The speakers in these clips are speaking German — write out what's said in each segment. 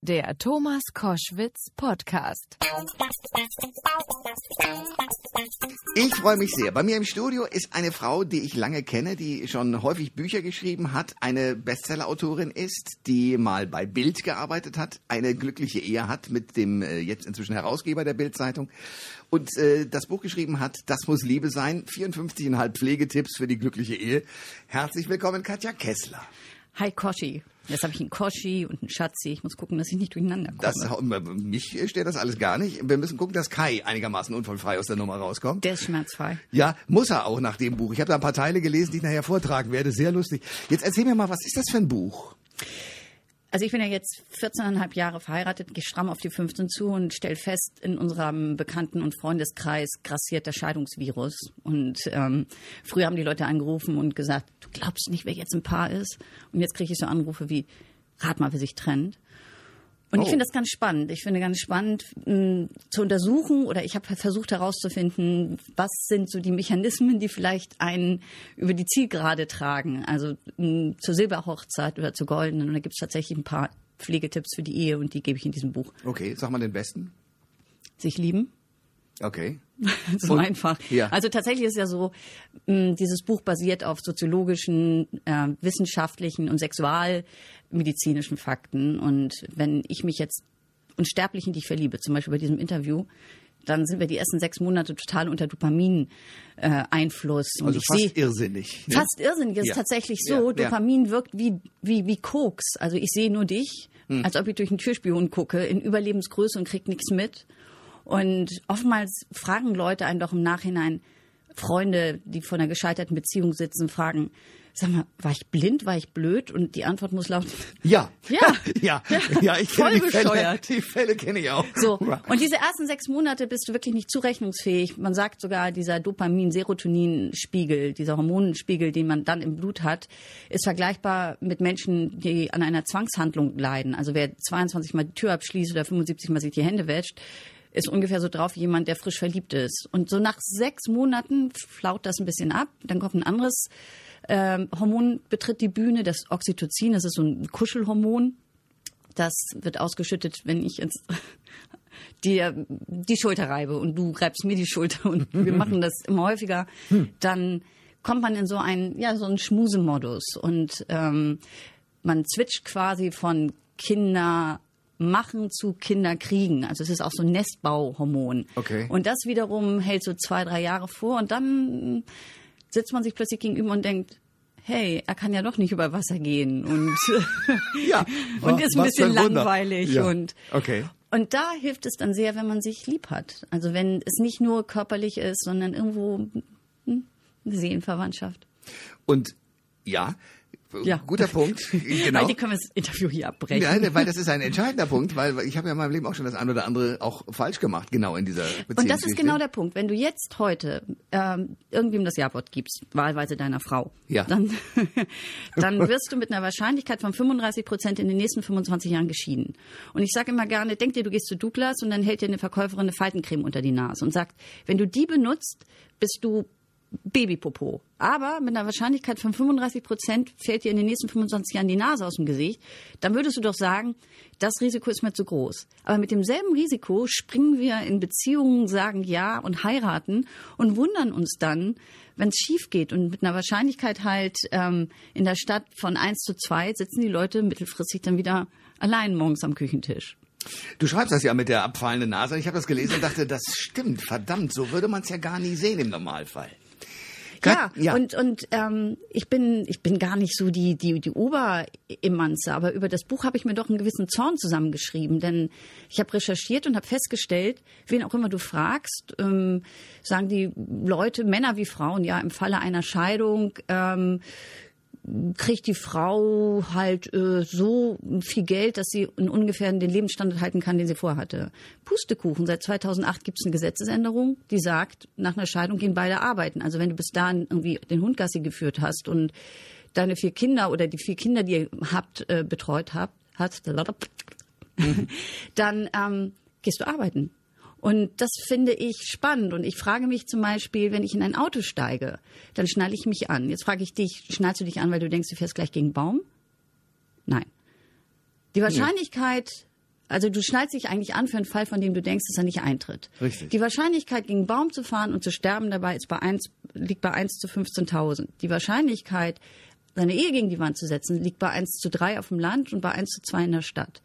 Der Thomas Koschwitz Podcast. Ich freue mich sehr. Bei mir im Studio ist eine Frau, die ich lange kenne, die schon häufig Bücher geschrieben hat, eine Bestsellerautorin ist, die mal bei Bild gearbeitet hat, eine glückliche Ehe hat mit dem äh, jetzt inzwischen Herausgeber der Bild-Zeitung und äh, das Buch geschrieben hat, Das muss Liebe sein, 54,5 Pflegetipps für die glückliche Ehe. Herzlich willkommen, Katja Kessler. Hi Koschi. Jetzt habe ich einen Koschi und einen Schatzi. Ich muss gucken, dass ich nicht durcheinander komme. Das, mich stört das alles gar nicht. Wir müssen gucken, dass Kai einigermaßen unfallfrei aus der Nummer rauskommt. Der ist schmerzfrei. Ja, muss er auch nach dem Buch. Ich habe da ein paar Teile gelesen, die ich nachher vortragen werde. Sehr lustig. Jetzt erzähl mir mal, was ist das für ein Buch? Also ich bin ja jetzt 14,5 Jahre verheiratet, gehe stramm auf die 15 zu und stelle fest, in unserem Bekannten- und Freundeskreis grassiert der Scheidungsvirus. Und ähm, früher haben die Leute angerufen und gesagt, du glaubst nicht, wer jetzt ein Paar ist. Und jetzt kriege ich so Anrufe wie, rat mal, wer sich trennt. Und oh. ich finde das ganz spannend. Ich finde ganz spannend mh, zu untersuchen oder ich habe versucht herauszufinden, was sind so die Mechanismen, die vielleicht einen über die Zielgerade tragen. Also mh, zur Silberhochzeit oder zur goldenen. Und da gibt es tatsächlich ein paar Pflegetipps für die Ehe und die gebe ich in diesem Buch. Okay, sag mal den besten. Sich lieben. Okay. so und, einfach. Ja. Also tatsächlich ist ja so, dieses Buch basiert auf soziologischen, äh, wissenschaftlichen und sexualmedizinischen Fakten. Und wenn ich mich jetzt unsterblich in dich verliebe, zum Beispiel bei diesem Interview, dann sind wir die ersten sechs Monate total unter Dopamin-Einfluss. Äh, also fast irrsinnig. Ne? Fast irrsinnig. Es ja. ist tatsächlich so. Ja. Dopamin wirkt wie, wie, wie Koks. Also ich sehe nur dich, hm. als ob ich durch einen Türspion gucke, in Überlebensgröße und krieg nichts mit. Und oftmals fragen Leute einen doch im Nachhinein, Freunde, die vor einer gescheiterten Beziehung sitzen, fragen, sag mal, war ich blind, war ich blöd? Und die Antwort muss lauten, ja. Ja. ja. Ja, ich kenne die Fälle, die Fälle kenne ich auch. So. Und diese ersten sechs Monate bist du wirklich nicht zurechnungsfähig. Man sagt sogar, dieser Dopamin-Serotonin-Spiegel, dieser Hormonenspiegel, den man dann im Blut hat, ist vergleichbar mit Menschen, die an einer Zwangshandlung leiden. Also wer 22 Mal die Tür abschließt oder 75 Mal sich die Hände wäscht, ist ungefähr so drauf wie jemand, der frisch verliebt ist. Und so nach sechs Monaten flaut das ein bisschen ab. Dann kommt ein anderes ähm, Hormon, betritt die Bühne, das Oxytocin. Das ist so ein Kuschelhormon. Das wird ausgeschüttet, wenn ich jetzt dir die Schulter reibe und du reibst mir die Schulter und wir machen das immer häufiger. Hm. Dann kommt man in so einen, ja, so einen Schmusemodus und ähm, man switcht quasi von Kinder machen zu Kinder kriegen. Also es ist auch so ein Nestbauhormon. Okay. Und das wiederum hält so zwei, drei Jahre vor und dann sitzt man sich plötzlich gegenüber und denkt, hey, er kann ja doch nicht über Wasser gehen und, ja, und ist ein bisschen langweilig ja. und okay. Und da hilft es dann sehr, wenn man sich lieb hat. Also wenn es nicht nur körperlich ist, sondern irgendwo hm, eine Seelenverwandtschaft. Und ja, ja. Guter Punkt. Genau. Weil die können wir das Interview hier abbrechen. Nein, weil das ist ein entscheidender Punkt, weil ich habe ja in meinem Leben auch schon das ein oder andere auch falsch gemacht, genau in dieser Beziehung. Und das ist genau der Punkt. Wenn du jetzt heute ähm, irgendwem das Ja-Wort gibst, wahlweise deiner Frau, ja. dann, dann wirst du mit einer Wahrscheinlichkeit von 35 Prozent in den nächsten 25 Jahren geschieden. Und ich sage immer gerne, denk dir, du gehst zu Douglas und dann hält dir eine Verkäuferin eine Faltencreme unter die Nase und sagt, wenn du die benutzt, bist du Babypopo. Aber mit einer Wahrscheinlichkeit von 35 Prozent fällt dir in den nächsten 25 Jahren die Nase aus dem Gesicht. Dann würdest du doch sagen, das Risiko ist mir zu groß. Aber mit demselben Risiko springen wir in Beziehungen, sagen ja und heiraten und wundern uns dann, wenn es schief geht. Und mit einer Wahrscheinlichkeit halt ähm, in der Stadt von 1 zu 2 sitzen die Leute mittelfristig dann wieder allein morgens am Küchentisch. Du schreibst das ja mit der abfallenden Nase. Ich habe das gelesen und dachte, das stimmt, verdammt, so würde man es ja gar nie sehen im Normalfall. Ja, ja, und, und ähm, ich, bin, ich bin gar nicht so die, die, die Oberimmanze, aber über das Buch habe ich mir doch einen gewissen Zorn zusammengeschrieben, denn ich habe recherchiert und habe festgestellt, wen auch immer du fragst, ähm, sagen die Leute, Männer wie Frauen, ja, im Falle einer Scheidung ähm, kriegt die Frau halt äh, so viel Geld, dass sie ungefähr den Lebensstandard halten kann, den sie vorhatte. Pustekuchen. Seit 2008 gibt es eine Gesetzesänderung, die sagt, nach einer Scheidung gehen beide arbeiten. Also wenn du bis dahin irgendwie den Hund Gassi geführt hast und deine vier Kinder oder die vier Kinder, die ihr habt, äh, betreut habt, hast, dann ähm, gehst du arbeiten. Und das finde ich spannend. Und ich frage mich zum Beispiel, wenn ich in ein Auto steige, dann schnalle ich mich an. Jetzt frage ich dich, schnallst du dich an, weil du denkst, du fährst gleich gegen Baum? Nein. Die Wahrscheinlichkeit, Also du schneidest dich eigentlich an für einen Fall, von dem du denkst, dass er nicht eintritt. Richtig. Die Wahrscheinlichkeit, gegen einen Baum zu fahren und zu sterben dabei ist bei 1, liegt bei 1 zu 15.000. Die Wahrscheinlichkeit, seine Ehe gegen die Wand zu setzen, liegt bei 1 zu 3 auf dem Land und bei 1 zu 2 in der Stadt.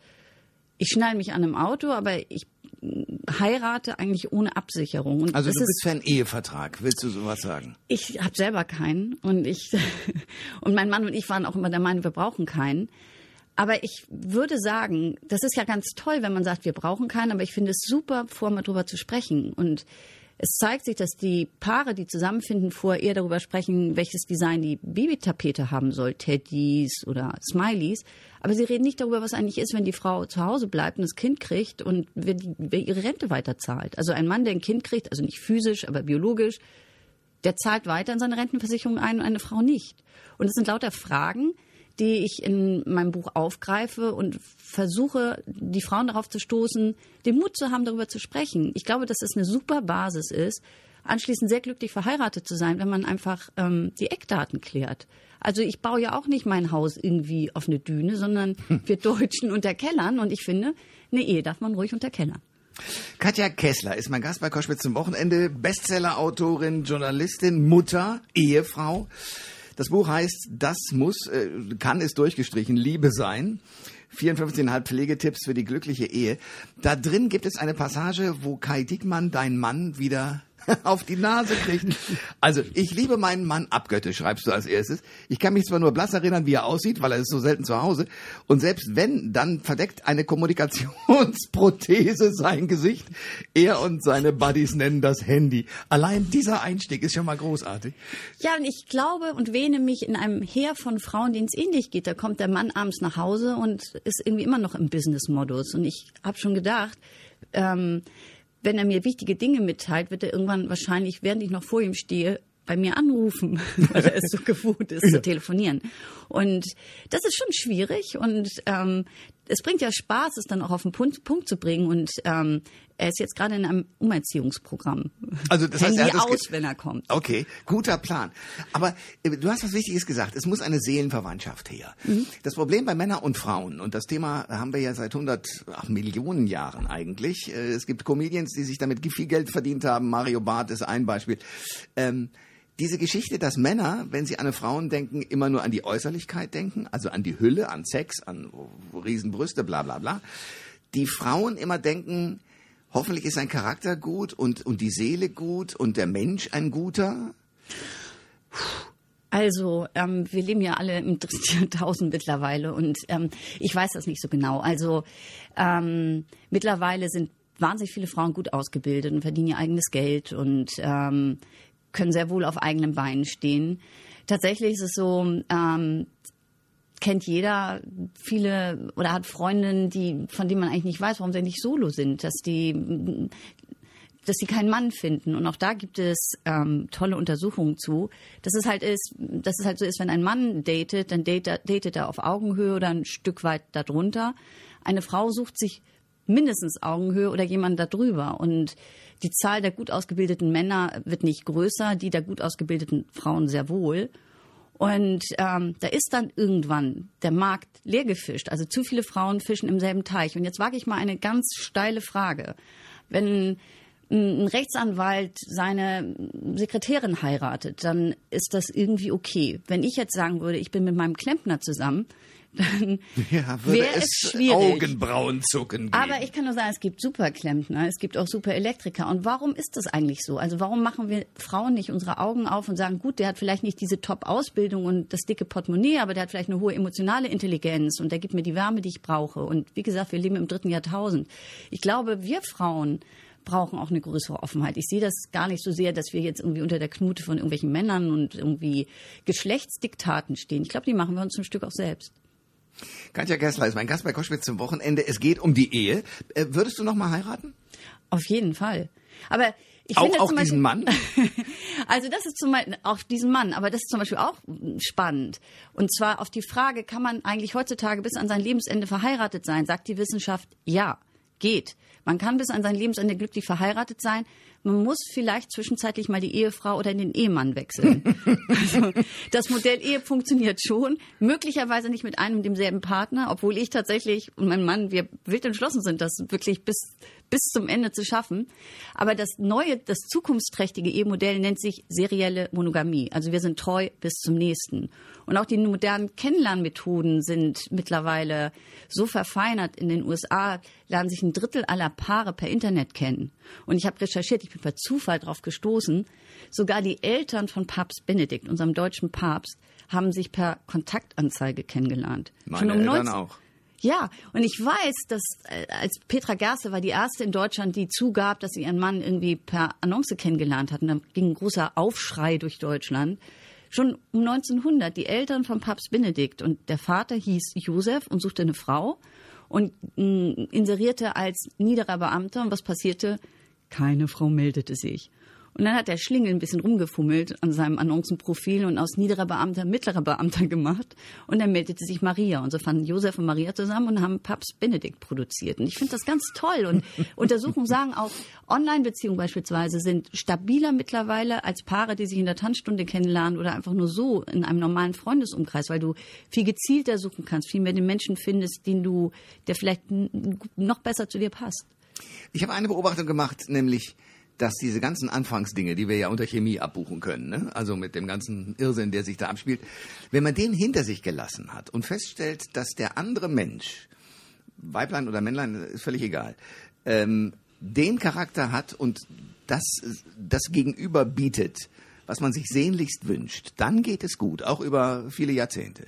Ich schneide mich an einem Auto, aber ich heirate eigentlich ohne Absicherung. Und Also du ist- bist für einen Ehevertrag, willst du sowas sagen? ich habe selber keinen und ich und mein Mann und ich waren auch immer der Meinung, wir brauchen keinen. Aber ich würde sagen, das ist ja ganz toll, wenn man sagt, wir brauchen keinen, aber ich finde es super, vorher mal drüber zu sprechen. Und es zeigt sich, dass die Paare, die zusammenfinden, vorher eher darüber sprechen, welches Design die Babytapete haben soll, Teddys oder Smileys. Aber sie reden nicht darüber, was eigentlich ist, wenn die Frau zu Hause bleibt und das Kind kriegt und wer, die, wer ihre Rente weiterzahlt. Also ein Mann, der ein Kind kriegt, also nicht physisch, aber biologisch, der zahlt weiter in seine Rentenversicherung ein und eine Frau nicht. Und es sind lauter Fragen, die ich in meinem Buch aufgreife und versuche, die Frauen darauf zu stoßen, den Mut zu haben, darüber zu sprechen. Ich glaube, dass es eine super Basis ist, anschließend sehr glücklich verheiratet zu sein, wenn man einfach ähm, die Eckdaten klärt. Also ich baue ja auch nicht mein Haus irgendwie auf eine Düne, sondern wir Deutschen unter Kellern. Und ich finde, eine Ehe darf man ruhig unter Kellern. Katja Kessler ist mein Gast bei Koschwitz zum Wochenende. Bestsellerautorin, Journalistin, Mutter, Ehefrau. Das Buch heißt, das muss, äh, kann es durchgestrichen, Liebe sein. 54,5 Pflegetipps für die glückliche Ehe. Da drin gibt es eine Passage, wo Kai Diekmann, dein Mann, wieder auf die Nase kriegt. Also, ich liebe meinen Mann abgöttisch, schreibst du als erstes. Ich kann mich zwar nur blass erinnern, wie er aussieht, weil er ist so selten zu Hause. Und selbst wenn, dann verdeckt eine Kommunikationsprothese sein Gesicht. Er und seine Buddies nennen das Handy. Allein dieser Einstieg ist schon mal großartig. Ja, und ich glaube und wähne mich in einem Heer von Frauen, denen es ähnlich geht. Da kommt der Mann abends nach Hause und ist irgendwie immer noch im Business-Modus. Und ich habe schon gedacht, ähm, wenn er mir wichtige Dinge mitteilt, wird er irgendwann wahrscheinlich, während ich noch vor ihm stehe, bei mir anrufen, weil er es so gewohnt ist zu telefonieren. Und das ist schon schwierig und ähm, es bringt ja Spaß, es dann auch auf den Punkt, Punkt zu bringen. Und ähm, er ist jetzt gerade in einem Umerziehungsprogramm. Also das heißt, Handy er hat aus, wenn er kommt. Okay, guter Plan. Aber äh, du hast was Wichtiges gesagt. Es muss eine Seelenverwandtschaft her. Das Problem bei Männern und Frauen, und das Thema haben wir ja seit 100 ach, Millionen Jahren eigentlich. Äh, Es gibt Comedians, die sich damit viel Geld verdient haben. Mario Barth ist ein Beispiel. Ähm, diese Geschichte, dass Männer, wenn sie an Frauen denken, immer nur an die Äußerlichkeit denken, also an die Hülle, an Sex, an Riesenbrüste, bla bla bla. Die Frauen immer denken, hoffentlich ist sein Charakter gut und, und die Seele gut und der Mensch ein guter. Also, ähm, wir leben ja alle im Jahrtausend mittlerweile und ähm, ich weiß das nicht so genau. Also, ähm, mittlerweile sind wahnsinnig viele Frauen gut ausgebildet und verdienen ihr eigenes Geld und ähm, können sehr wohl auf eigenen Beinen stehen. Tatsächlich ist es so, ähm, kennt jeder viele oder hat Freundinnen, die, von denen man eigentlich nicht weiß, warum sie nicht solo sind, dass die dass sie keinen Mann finden. Und auch da gibt es ähm, tolle Untersuchungen zu, dass es halt ist, dass es halt so ist, wenn ein Mann datet, dann datet, datet er auf Augenhöhe oder ein Stück weit darunter. Eine Frau sucht sich mindestens Augenhöhe oder jemand darüber. Und die Zahl der gut ausgebildeten Männer wird nicht größer, die der gut ausgebildeten Frauen sehr wohl. Und ähm, da ist dann irgendwann der Markt leer gefischt. Also zu viele Frauen fischen im selben Teich. Und jetzt wage ich mal eine ganz steile Frage. Wenn ein Rechtsanwalt seine Sekretärin heiratet, dann ist das irgendwie okay. Wenn ich jetzt sagen würde, ich bin mit meinem Klempner zusammen, dann Ja, wäre es schwierig. Augenbrauen zucken geben. Aber ich kann nur sagen, es gibt Superklempner, es gibt auch super Elektriker. Und warum ist das eigentlich so? Also warum machen wir Frauen nicht unsere Augen auf und sagen, gut, der hat vielleicht nicht diese Top-Ausbildung und das dicke Portemonnaie, aber der hat vielleicht eine hohe emotionale Intelligenz und der gibt mir die Wärme, die ich brauche. Und wie gesagt, wir leben im dritten Jahrtausend. Ich glaube, wir Frauen brauchen auch eine größere Offenheit. Ich sehe das gar nicht so sehr, dass wir jetzt irgendwie unter der Knute von irgendwelchen Männern und irgendwie Geschlechtsdiktaten stehen. Ich glaube, die machen wir uns ein Stück auch selbst. Katja Kessler ist mein Gast bei Koschwitz zum Wochenende. Es geht um die Ehe. Äh, würdest du noch mal heiraten? Auf jeden Fall. Aber ich Auch, finde auch zum diesen Beispiel, Mann? Also das ist zum Beispiel auf diesen Mann, aber das ist zum Beispiel auch spannend. Und zwar auf die Frage, kann man eigentlich heutzutage bis an sein Lebensende verheiratet sein? Sagt die Wissenschaft, ja, geht. Man kann bis an sein Lebensende glücklich verheiratet sein. Man muss vielleicht zwischenzeitlich mal die Ehefrau oder den Ehemann wechseln. also, das Modell Ehe funktioniert schon, möglicherweise nicht mit einem und demselben Partner, obwohl ich tatsächlich und mein Mann, wir wild entschlossen sind, das wirklich bis bis zum Ende zu schaffen. Aber das neue, das zukunftsträchtige Ehemodell nennt sich serielle Monogamie. Also wir sind treu bis zum nächsten. Und auch die modernen Kennenlernmethoden sind mittlerweile so verfeinert. In den USA lernen sich ein Drittel aller Paare per Internet kennen. Und ich habe recherchiert, ich bin per Zufall darauf gestoßen, sogar die Eltern von Papst Benedikt, unserem deutschen Papst, haben sich per Kontaktanzeige kennengelernt. Meine Schon um Eltern 19 auch. ja, und ich weiß, dass äh, als Petra Gerste war die erste in Deutschland, die zugab, dass sie ihren Mann irgendwie per Annonce kennengelernt hat. Und dann ging ein großer Aufschrei durch Deutschland. Schon um 1900, die Eltern von Papst Benedikt und der Vater hieß Josef und suchte eine Frau und mh, inserierte als niederer Beamter. Und was passierte? Keine Frau meldete sich. Und dann hat der Schlingel ein bisschen rumgefummelt an seinem Annoncenprofil und aus niederer Beamter mittlerer Beamter gemacht. Und dann meldete sich Maria. Und so fanden Josef und Maria zusammen und haben Papst Benedikt produziert. Und ich finde das ganz toll. Und Untersuchungen sagen auch, Online-Beziehungen beispielsweise sind stabiler mittlerweile als Paare, die sich in der Tanzstunde kennenlernen oder einfach nur so in einem normalen Freundesumkreis, weil du viel gezielter suchen kannst, viel mehr den Menschen findest, den du, der vielleicht noch besser zu dir passt. Ich habe eine Beobachtung gemacht, nämlich, dass diese ganzen Anfangsdinge, die wir ja unter Chemie abbuchen können, ne? also mit dem ganzen Irrsinn, der sich da abspielt, wenn man den hinter sich gelassen hat und feststellt, dass der andere Mensch, Weiblein oder Männlein, ist völlig egal, ähm, den Charakter hat und das, das Gegenüber bietet, was man sich sehnlichst wünscht, dann geht es gut, auch über viele Jahrzehnte.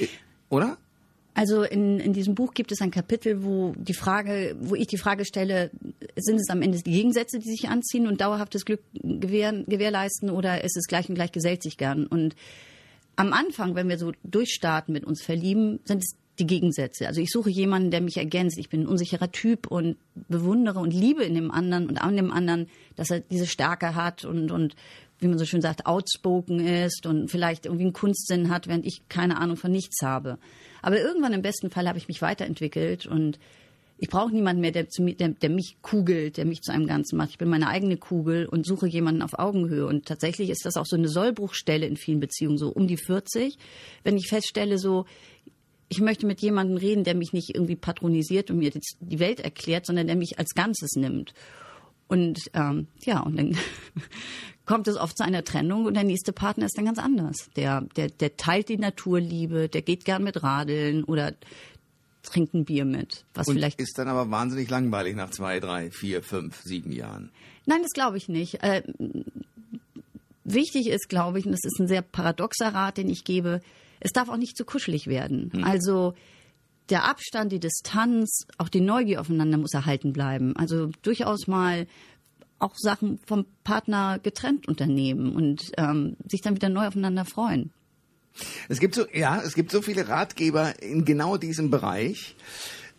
Äh, Oder? Also in, in diesem Buch gibt es ein Kapitel, wo die Frage, wo ich die Frage stelle, sind es am Ende die Gegensätze, die sich anziehen und dauerhaftes Glück gewähren, gewährleisten oder ist es gleich und gleich gesellt sich gern? Und am Anfang, wenn wir so durchstarten mit uns verlieben, sind es die Gegensätze. Also ich suche jemanden, der mich ergänzt. Ich bin ein unsicherer Typ und bewundere und liebe in dem anderen und an dem anderen, dass er diese Stärke hat und, und wie man so schön sagt, outspoken ist und vielleicht irgendwie einen Kunstsinn hat, während ich keine Ahnung von nichts habe. Aber irgendwann im besten Fall habe ich mich weiterentwickelt und ich brauche niemanden mehr, der, der, der mich kugelt, der mich zu einem Ganzen macht. Ich bin meine eigene Kugel und suche jemanden auf Augenhöhe. Und tatsächlich ist das auch so eine Sollbruchstelle in vielen Beziehungen, so um die 40. Wenn ich feststelle, so, ich möchte mit jemandem reden, der mich nicht irgendwie patronisiert und mir die Welt erklärt, sondern der mich als Ganzes nimmt. Und ähm, ja, und dann kommt es oft zu einer Trennung und der nächste Partner ist dann ganz anders. Der, der, der teilt die Naturliebe, der geht gern mit Radeln oder trinkt ein Bier mit, was Und vielleicht ist dann aber wahnsinnig langweilig nach zwei, drei, vier, fünf, sieben Jahren. Nein, das glaube ich nicht. Äh, wichtig ist, glaube ich, und das ist ein sehr paradoxer Rat, den ich gebe, es darf auch nicht zu kuschelig werden. Also der Abstand, die Distanz, auch die Neugier aufeinander muss erhalten bleiben. Also durchaus mal auch Sachen vom Partner getrennt unternehmen und ähm, sich dann wieder neu aufeinander freuen. Es gibt so, ja, es gibt so viele Ratgeber in genau diesem Bereich.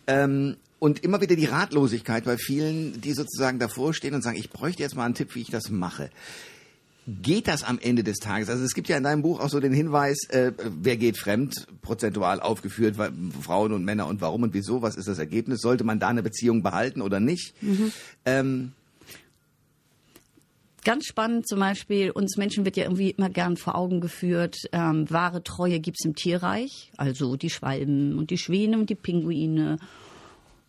Ähm, und immer wieder die Ratlosigkeit bei vielen, die sozusagen davor stehen und sagen, ich bräuchte jetzt mal einen Tipp, wie ich das mache. Geht das am Ende des Tages? Also es gibt ja in deinem Buch auch so den Hinweis, äh, wer geht fremd, prozentual aufgeführt, weil, Frauen und Männer und warum und wieso, was ist das Ergebnis? Sollte man da eine Beziehung behalten oder nicht? Ähm, Ganz spannend zum Beispiel, uns Menschen wird ja irgendwie immer gern vor Augen geführt, ähm, wahre Treue gibt's im Tierreich, also die Schwalben und die Schwäne und die Pinguine.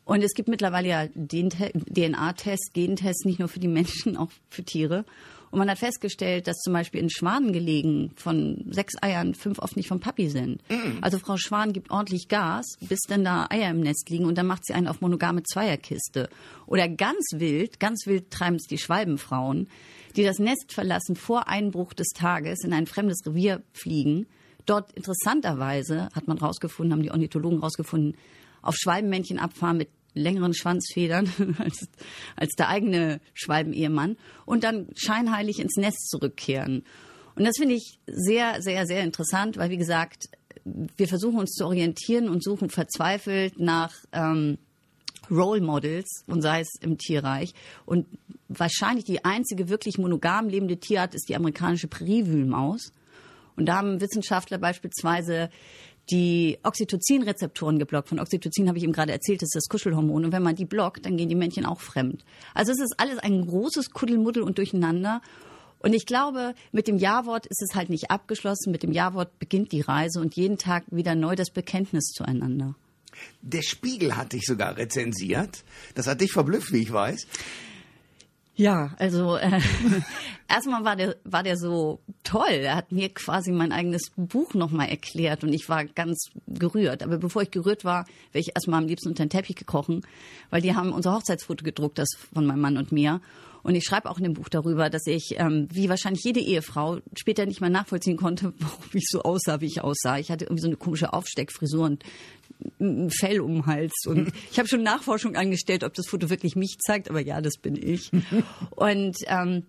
Und es gibt mittlerweile ja den Te- DNA-Test, Gentest, nicht nur für die Menschen, auch für Tiere. Und man hat festgestellt, dass zum Beispiel in Schwanen gelegen von sechs Eiern fünf oft nicht vom Papi sind. Also Frau Schwan gibt ordentlich Gas, bis dann da Eier im Nest liegen und dann macht sie einen auf monogame Zweierkiste. Oder ganz wild, ganz wild treiben es die Schwalbenfrauen, die das Nest verlassen vor Einbruch des Tages in ein fremdes Revier fliegen. Dort interessanterweise hat man rausgefunden, haben die Ornithologen rausgefunden, auf Schwalbenmännchen abfahren mit längeren Schwanzfedern als, als der eigene Schwalbenehemann und dann scheinheilig ins Nest zurückkehren. Und das finde ich sehr, sehr, sehr interessant, weil wie gesagt, wir versuchen uns zu orientieren und suchen verzweifelt nach ähm, Role Models und sei es im Tierreich. Und wahrscheinlich die einzige wirklich monogam lebende Tierart ist die amerikanische Präriewühlmaus. Und da haben Wissenschaftler beispielsweise die Oxytocin-Rezeptoren geblockt. Von Oxytocin habe ich ihm gerade erzählt, das ist das Kuschelhormon. Und wenn man die blockt, dann gehen die Männchen auch fremd. Also es ist alles ein großes Kuddelmuddel und Durcheinander. Und ich glaube, mit dem Ja-Wort ist es halt nicht abgeschlossen. Mit dem Ja-Wort beginnt die Reise und jeden Tag wieder neu das Bekenntnis zueinander. Der Spiegel hat dich sogar rezensiert. Das hat dich verblüfft, wie ich weiß. Ja, also äh, erstmal war der war der so toll. Er hat mir quasi mein eigenes Buch nochmal erklärt und ich war ganz gerührt. Aber bevor ich gerührt war, wäre ich erstmal am liebsten unter den Teppich gekrochen, weil die haben unser Hochzeitsfoto gedruckt, das von meinem Mann und mir. Und ich schreibe auch in dem Buch darüber, dass ich, ähm, wie wahrscheinlich jede Ehefrau, später nicht mehr nachvollziehen konnte, warum ich so aussah, wie ich aussah. Ich hatte irgendwie so eine komische Aufsteckfrisur und ein Fell um den Hals. Und ich habe schon Nachforschung angestellt, ob das Foto wirklich mich zeigt, aber ja, das bin ich. und ähm,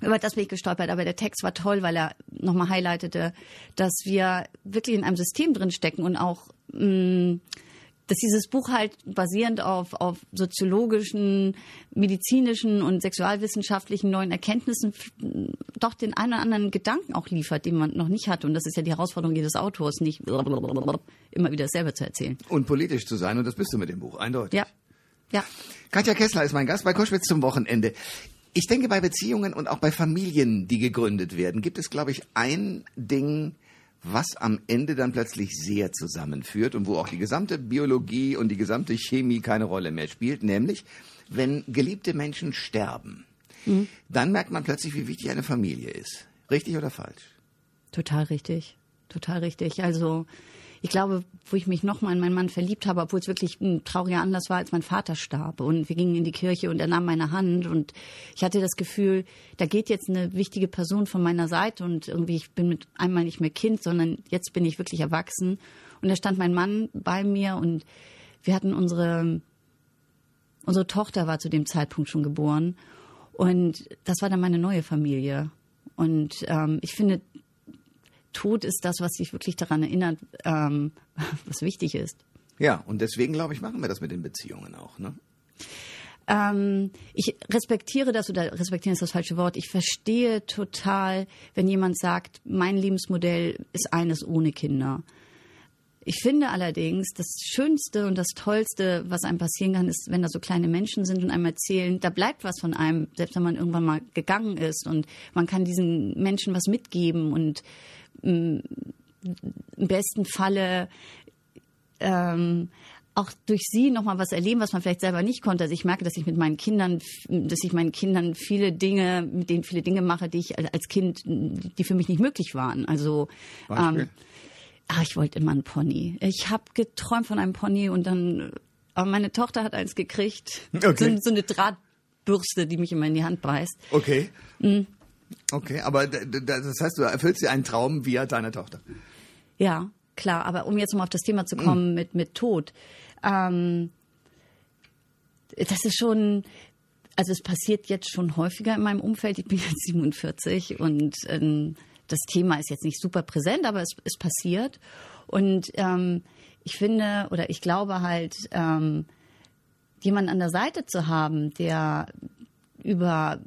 über das bin ich gestolpert, aber der Text war toll, weil er nochmal highlightete, dass wir wirklich in einem System drin stecken und auch mh, dass dieses Buch halt basierend auf, auf soziologischen, medizinischen und sexualwissenschaftlichen neuen Erkenntnissen doch den einen oder anderen Gedanken auch liefert, den man noch nicht hatte. Und das ist ja die Herausforderung jedes Autors, nicht immer wieder dasselbe zu erzählen. Und politisch zu sein, und das bist du mit dem Buch, eindeutig. Ja. Ja. Katja Kessler ist mein Gast bei Koschwitz zum Wochenende. Ich denke, bei Beziehungen und auch bei Familien, die gegründet werden, gibt es, glaube ich, ein Ding, was am Ende dann plötzlich sehr zusammenführt und wo auch die gesamte Biologie und die gesamte Chemie keine Rolle mehr spielt, nämlich wenn geliebte Menschen sterben, mhm. dann merkt man plötzlich, wie wichtig eine Familie ist. Richtig oder falsch? Total richtig. Total richtig. Also ich glaube, wo ich mich nochmal in meinen Mann verliebt habe, obwohl es wirklich ein trauriger Anlass war, als mein Vater starb. Und wir gingen in die Kirche und er nahm meine Hand und ich hatte das Gefühl, da geht jetzt eine wichtige Person von meiner Seite und irgendwie, ich bin mit einmal nicht mehr Kind, sondern jetzt bin ich wirklich erwachsen. Und da stand mein Mann bei mir und wir hatten unsere, unsere Tochter war zu dem Zeitpunkt schon geboren. Und das war dann meine neue Familie. Und ähm, ich finde, Tod ist das, was sich wirklich daran erinnert, ähm, was wichtig ist. Ja, und deswegen, glaube ich, machen wir das mit den Beziehungen auch, ne? Ähm, ich respektiere das oder respektieren ist das falsche Wort. Ich verstehe total, wenn jemand sagt, mein Lebensmodell ist eines ohne Kinder. Ich finde allerdings, das Schönste und das Tollste, was einem passieren kann, ist, wenn da so kleine Menschen sind und einem erzählen, da bleibt was von einem, selbst wenn man irgendwann mal gegangen ist und man kann diesen Menschen was mitgeben und im besten Falle ähm, auch durch sie noch mal was erleben, was man vielleicht selber nicht konnte. Also ich merke, dass ich mit meinen Kindern, dass ich meinen Kindern viele Dinge, mit denen viele Dinge mache, die ich als Kind, die für mich nicht möglich waren. Also ähm, ach, ich wollte immer einen Pony. Ich habe geträumt von einem Pony und dann, aber meine Tochter hat eins gekriegt. Okay. So, so eine Drahtbürste, die mich immer in die Hand beißt. Okay. Mhm. Okay, aber das heißt, du erfüllst dir einen Traum via deiner Tochter. Ja, klar. Aber um jetzt mal auf das Thema zu kommen mhm. mit, mit Tod. Ähm, das ist schon, also es passiert jetzt schon häufiger in meinem Umfeld. Ich bin jetzt 47 und ähm, das Thema ist jetzt nicht super präsent, aber es, es passiert. Und ähm, ich finde oder ich glaube halt, ähm, jemanden an der Seite zu haben, der über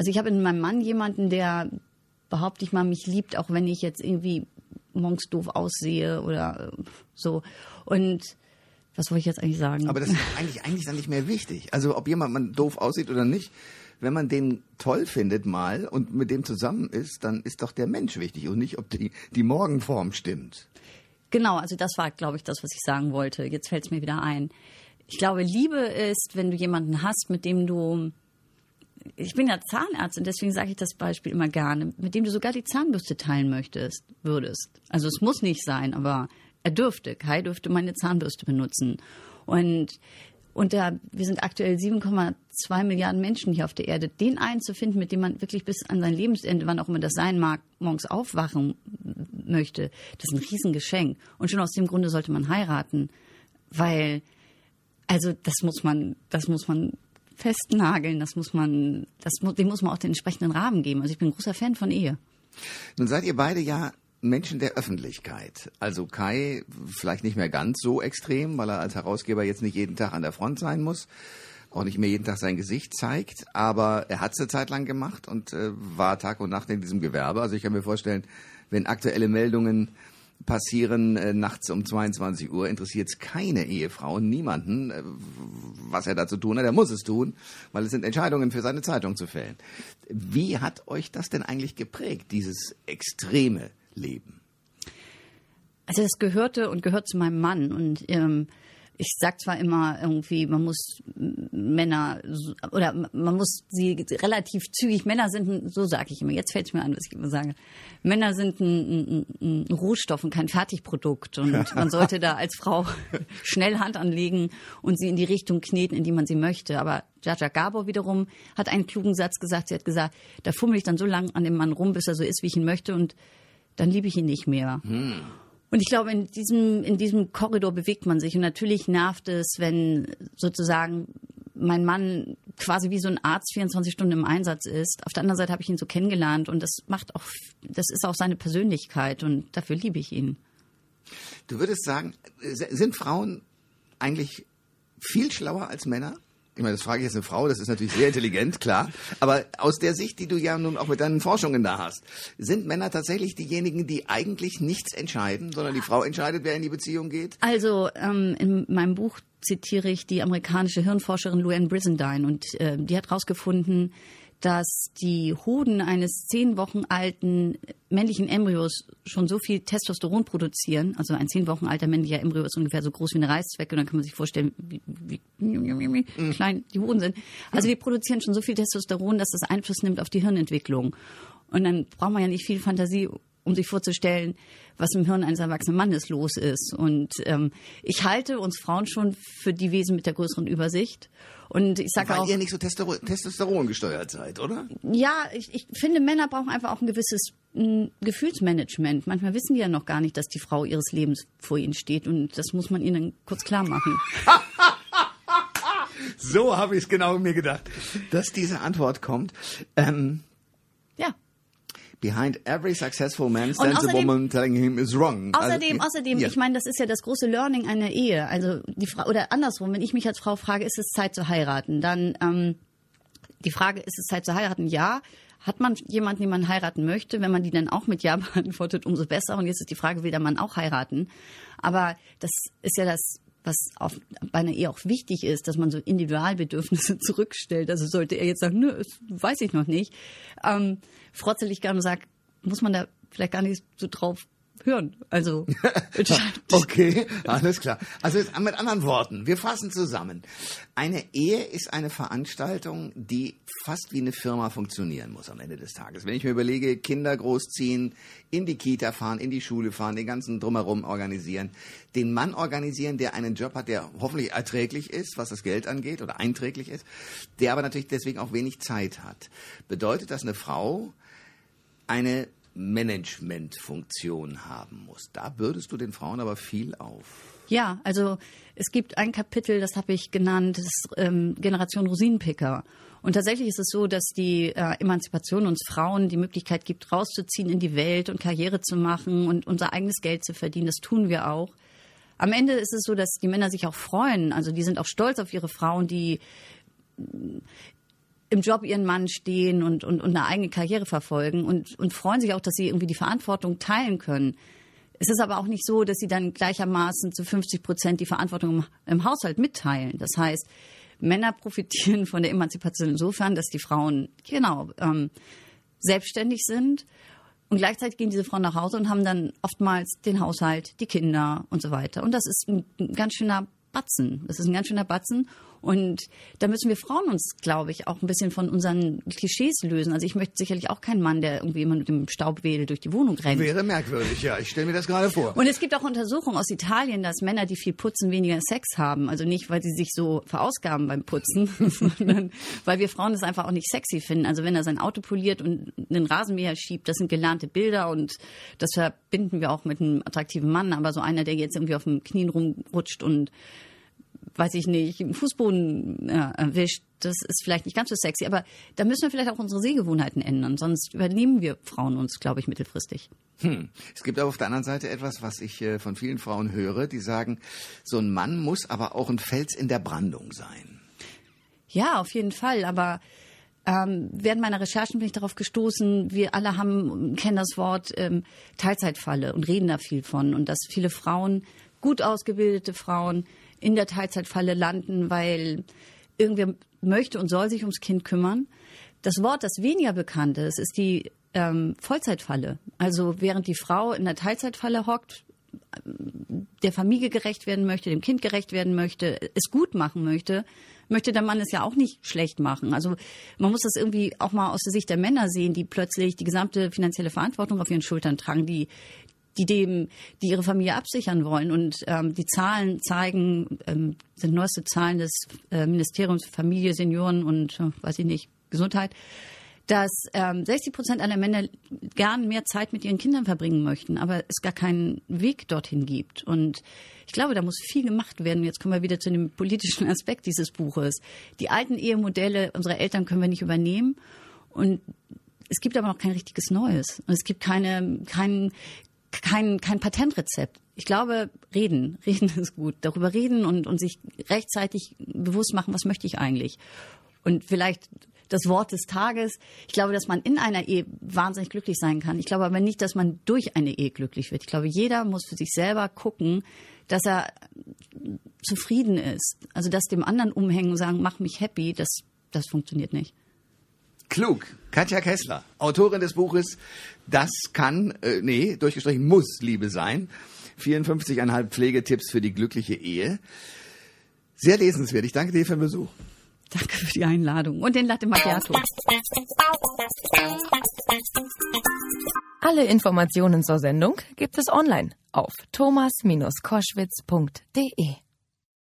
also ich habe in meinem Mann jemanden, der behaupte ich mal, mich liebt, auch wenn ich jetzt irgendwie morgens doof aussehe oder so. Und was wollte ich jetzt eigentlich sagen? Aber das ist eigentlich, eigentlich dann nicht mehr wichtig. Also ob jemand man doof aussieht oder nicht, wenn man den toll findet mal und mit dem zusammen ist, dann ist doch der Mensch wichtig und nicht, ob die, die Morgenform stimmt. Genau, also das war, glaube ich, das, was ich sagen wollte. Jetzt fällt es mir wieder ein. Ich glaube, Liebe ist, wenn du jemanden hast, mit dem du ich bin ja Zahnärztin, deswegen sage ich das Beispiel immer gerne, mit dem du sogar die Zahnbürste teilen möchtest, würdest. Also es muss nicht sein, aber er dürfte. Kai dürfte meine Zahnbürste benutzen. Und und da, wir sind aktuell 7,2 Milliarden Menschen hier auf der Erde. Den einen zu finden, mit dem man wirklich bis an sein Lebensende, wann auch immer das sein mag, morgens aufwachen möchte, das ist ein Riesengeschenk. Und schon aus dem Grunde sollte man heiraten, weil, also das muss man, das muss man festnageln. Das muss man, das, dem muss man auch den entsprechenden Rahmen geben. Also ich bin ein großer Fan von Ehe. Nun seid ihr beide ja Menschen der Öffentlichkeit. Also Kai vielleicht nicht mehr ganz so extrem, weil er als Herausgeber jetzt nicht jeden Tag an der Front sein muss, auch nicht mehr jeden Tag sein Gesicht zeigt, aber er hat es eine Zeit lang gemacht und äh, war Tag und Nacht in diesem Gewerbe. Also ich kann mir vorstellen, wenn aktuelle Meldungen passieren äh, nachts um 22 Uhr, interessiert es keine Ehefrau, niemanden, äh, was er da zu tun hat. Er muss es tun, weil es sind Entscheidungen für seine Zeitung zu fällen. Wie hat euch das denn eigentlich geprägt, dieses extreme Leben? Also das gehörte und gehört zu meinem Mann und ähm, ich sag zwar immer irgendwie, man muss Männer oder man muss sie relativ zügig, Männer sind, so sage ich immer, jetzt fällt es mir an, was ich immer sage, Männer sind ein, ein, ein Rohstoff und kein Fertigprodukt und man sollte da als Frau schnell Hand anlegen und sie in die Richtung kneten, in die man sie möchte. Aber Jaja Gabor wiederum hat einen klugen Satz gesagt, sie hat gesagt, da fummel ich dann so lang an dem Mann rum, bis er so ist, wie ich ihn möchte und dann liebe ich ihn nicht mehr. Hm. Und ich glaube, in diesem, in diesem Korridor bewegt man sich. Und natürlich nervt es, wenn sozusagen mein Mann quasi wie so ein Arzt 24 Stunden im Einsatz ist. Auf der anderen Seite habe ich ihn so kennengelernt und das macht auch, das ist auch seine Persönlichkeit und dafür liebe ich ihn. Du würdest sagen, sind Frauen eigentlich viel schlauer als Männer? Ich meine, das frage ich jetzt eine Frau, das ist natürlich sehr intelligent, klar. Aber aus der Sicht, die du ja nun auch mit deinen Forschungen da hast, sind Männer tatsächlich diejenigen, die eigentlich nichts entscheiden, sondern die Frau entscheidet, wer in die Beziehung geht? Also ähm, in meinem Buch zitiere ich die amerikanische Hirnforscherin Luann Brizendine und äh, die hat herausgefunden, dass die Hoden eines zehn Wochen alten männlichen Embryos schon so viel Testosteron produzieren. Also ein zehn Wochen alter männlicher Embryo ist ungefähr so groß wie eine Reißzwecke. Und dann kann man sich vorstellen, wie, wie, wie mhm. klein die Hoden sind. Also die produzieren schon so viel Testosteron, dass das Einfluss nimmt auf die Hirnentwicklung. Und dann braucht man ja nicht viel Fantasie, um sich vorzustellen, was im Hirn eines erwachsenen Mannes los ist. Und ähm, ich halte uns Frauen schon für die Wesen mit der größeren Übersicht. Und ich sage auch, ihr nicht so Testosteron gesteuert seid, oder? Ja, ich, ich finde, Männer brauchen einfach auch ein gewisses ein Gefühlsmanagement. Manchmal wissen die ja noch gar nicht, dass die Frau ihres Lebens vor ihnen steht und das muss man ihnen kurz klar machen. so habe ich es genau mir gedacht, dass diese Antwort kommt. Ähm, ja. Behind every successful man stands außerdem, a woman telling him is wrong. Außerdem, also, außerdem, ja. ich meine, das ist ja das große Learning einer Ehe. Also die Frau oder andersrum, wenn ich mich als Frau frage, ist es Zeit zu heiraten, dann ähm, die Frage, ist es Zeit zu heiraten? Ja. Hat man jemanden, den man heiraten möchte? Wenn man die dann auch mit Ja beantwortet, umso besser. Und jetzt ist die Frage, will der Mann auch heiraten? Aber das ist ja das was auf, bei einer Ehe auch wichtig ist, dass man so Individualbedürfnisse zurückstellt. Also sollte er jetzt sagen, nö, das weiß ich noch nicht, ähm, frotzelig gerne sagt, muss man da vielleicht gar nicht so drauf hören. Also okay, alles klar. Also mit anderen Worten, wir fassen zusammen. Eine Ehe ist eine Veranstaltung, die fast wie eine Firma funktionieren muss am Ende des Tages. Wenn ich mir überlege, Kinder großziehen, in die Kita fahren, in die Schule fahren, den ganzen drumherum organisieren, den Mann organisieren, der einen Job hat, der hoffentlich erträglich ist, was das Geld angeht oder einträglich ist, der aber natürlich deswegen auch wenig Zeit hat. Bedeutet das eine Frau eine Managementfunktion haben muss. Da bürdest du den Frauen aber viel auf. Ja, also es gibt ein Kapitel, das habe ich genannt, das ist, ähm, Generation Rosinenpicker. Und tatsächlich ist es so, dass die äh, Emanzipation uns Frauen die Möglichkeit gibt, rauszuziehen in die Welt und Karriere zu machen und unser eigenes Geld zu verdienen. Das tun wir auch. Am Ende ist es so, dass die Männer sich auch freuen. Also die sind auch stolz auf ihre Frauen, die im Job ihren Mann stehen und, und, und eine eigene Karriere verfolgen und, und freuen sich auch, dass sie irgendwie die Verantwortung teilen können. Es ist aber auch nicht so, dass sie dann gleichermaßen zu 50 Prozent die Verantwortung im, im Haushalt mitteilen. Das heißt, Männer profitieren von der Emanzipation insofern, dass die Frauen genau ähm, selbstständig sind und gleichzeitig gehen diese Frauen nach Hause und haben dann oftmals den Haushalt, die Kinder und so weiter. Und das ist ein, ein ganz schöner Batzen. Das ist ein ganz schöner Batzen. Und da müssen wir Frauen uns, glaube ich, auch ein bisschen von unseren Klischees lösen. Also ich möchte sicherlich auch keinen Mann, der irgendwie immer mit dem Staubwedel durch die Wohnung rennt. Wäre merkwürdig, ja. Ich stelle mir das gerade vor. Und es gibt auch Untersuchungen aus Italien, dass Männer, die viel putzen, weniger Sex haben. Also nicht, weil sie sich so verausgaben beim Putzen, sondern weil wir Frauen das einfach auch nicht sexy finden. Also wenn er sein Auto poliert und einen Rasenmäher schiebt, das sind gelernte Bilder und das verbinden wir auch mit einem attraktiven Mann. Aber so einer, der jetzt irgendwie auf dem Knien rumrutscht und weiß ich nicht, im Fußboden ja, erwischt, das ist vielleicht nicht ganz so sexy, aber da müssen wir vielleicht auch unsere Sehgewohnheiten ändern, sonst übernehmen wir Frauen uns, glaube ich, mittelfristig. Hm. Es gibt aber auf der anderen Seite etwas, was ich äh, von vielen Frauen höre, die sagen, so ein Mann muss aber auch ein Fels in der Brandung sein. Ja, auf jeden Fall, aber ähm, während meiner Recherchen bin ich darauf gestoßen, wir alle haben, kennen das Wort ähm, Teilzeitfalle und reden da viel von. Und dass viele Frauen, gut ausgebildete Frauen, in der Teilzeitfalle landen, weil irgendwer möchte und soll sich ums Kind kümmern. Das Wort, das weniger bekannt ist, ist die ähm, Vollzeitfalle. Also während die Frau in der Teilzeitfalle hockt, der Familie gerecht werden möchte, dem Kind gerecht werden möchte, es gut machen möchte, möchte der Mann es ja auch nicht schlecht machen. Also man muss das irgendwie auch mal aus der Sicht der Männer sehen, die plötzlich die gesamte finanzielle Verantwortung auf ihren Schultern tragen, die die dem, die ihre Familie absichern wollen. Und ähm, die Zahlen zeigen, ähm, sind neueste Zahlen des äh, Ministeriums für Familie, Senioren und äh, weiß ich nicht, Gesundheit, dass ähm, 60 Prozent aller Männer gern mehr Zeit mit ihren Kindern verbringen möchten, aber es gar keinen Weg dorthin gibt. Und ich glaube, da muss viel gemacht werden. Jetzt kommen wir wieder zu dem politischen Aspekt dieses Buches. Die alten Ehemodelle unserer Eltern können wir nicht übernehmen. Und es gibt aber noch kein richtiges Neues. Und es gibt keine, kein, kein, kein Patentrezept. Ich glaube, reden, reden ist gut. Darüber reden und, und sich rechtzeitig bewusst machen, was möchte ich eigentlich. Und vielleicht das Wort des Tages. Ich glaube, dass man in einer Ehe wahnsinnig glücklich sein kann. Ich glaube aber nicht, dass man durch eine Ehe glücklich wird. Ich glaube, jeder muss für sich selber gucken, dass er zufrieden ist. Also dass dem anderen umhängen und sagen, mach mich happy, das, das funktioniert nicht. Klug. Katja Kessler, Autorin des Buches Das kann, äh, nee, durchgestrichen muss Liebe sein. 54,5 Pflegetipps für die glückliche Ehe. Sehr lesenswert. Ich danke dir für den Besuch. Danke für die Einladung und den Latte Macchiato. Alle Informationen zur Sendung gibt es online auf thomas-koschwitz.de.